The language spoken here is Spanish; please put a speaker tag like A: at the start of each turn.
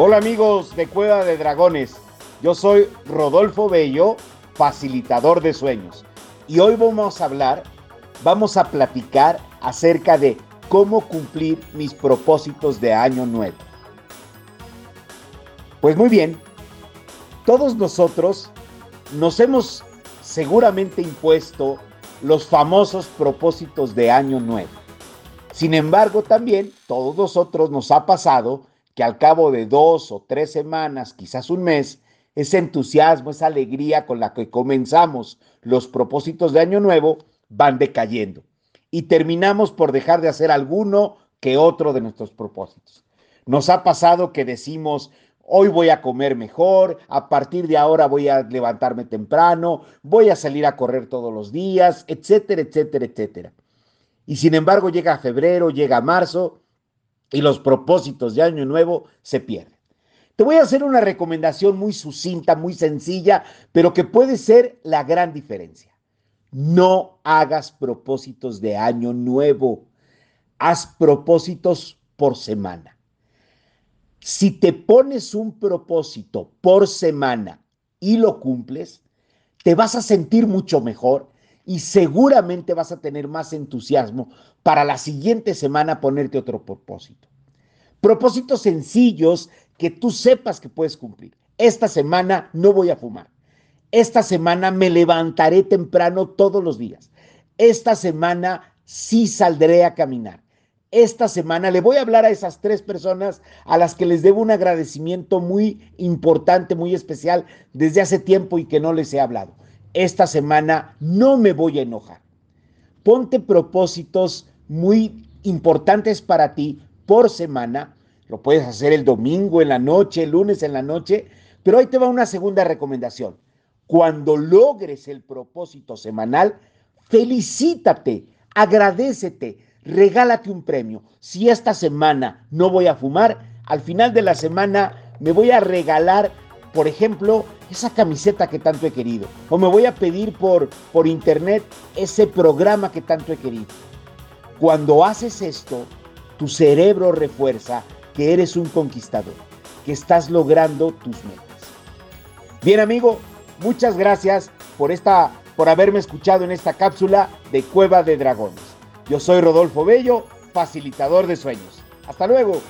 A: Hola amigos de Cueva de Dragones, yo soy Rodolfo Bello, facilitador de sueños. Y hoy vamos a hablar, vamos a platicar acerca de cómo cumplir mis propósitos de año nuevo. Pues muy bien, todos nosotros nos hemos seguramente impuesto los famosos propósitos de año nuevo. Sin embargo, también todos nosotros nos ha pasado que al cabo de dos o tres semanas, quizás un mes, ese entusiasmo, esa alegría con la que comenzamos los propósitos de año nuevo van decayendo y terminamos por dejar de hacer alguno que otro de nuestros propósitos. Nos ha pasado que decimos, hoy voy a comer mejor, a partir de ahora voy a levantarme temprano, voy a salir a correr todos los días, etcétera, etcétera, etcétera. Y sin embargo llega febrero, llega marzo y los propósitos de año nuevo se pierden. Te voy a hacer una recomendación muy sucinta, muy sencilla, pero que puede ser la gran diferencia. No hagas propósitos de año nuevo. Haz propósitos por semana. Si te pones un propósito por semana y lo cumples, te vas a sentir mucho mejor y seguramente vas a tener más entusiasmo para la siguiente semana ponerte otro propósito. Propósitos sencillos que tú sepas que puedes cumplir. Esta semana no voy a fumar. Esta semana me levantaré temprano todos los días. Esta semana sí saldré a caminar. Esta semana le voy a hablar a esas tres personas a las que les debo un agradecimiento muy importante, muy especial desde hace tiempo y que no les he hablado esta semana no me voy a enojar. Ponte propósitos muy importantes para ti por semana. Lo puedes hacer el domingo en la noche, el lunes en la noche, pero ahí te va una segunda recomendación. Cuando logres el propósito semanal, felicítate, agradecete, regálate un premio. Si esta semana no voy a fumar, al final de la semana me voy a regalar por ejemplo, esa camiseta que tanto he querido. O me voy a pedir por, por internet ese programa que tanto he querido. Cuando haces esto, tu cerebro refuerza que eres un conquistador, que estás logrando tus metas. Bien, amigo, muchas gracias por esta por haberme escuchado en esta cápsula de Cueva de Dragones. Yo soy Rodolfo Bello, facilitador de sueños. Hasta luego.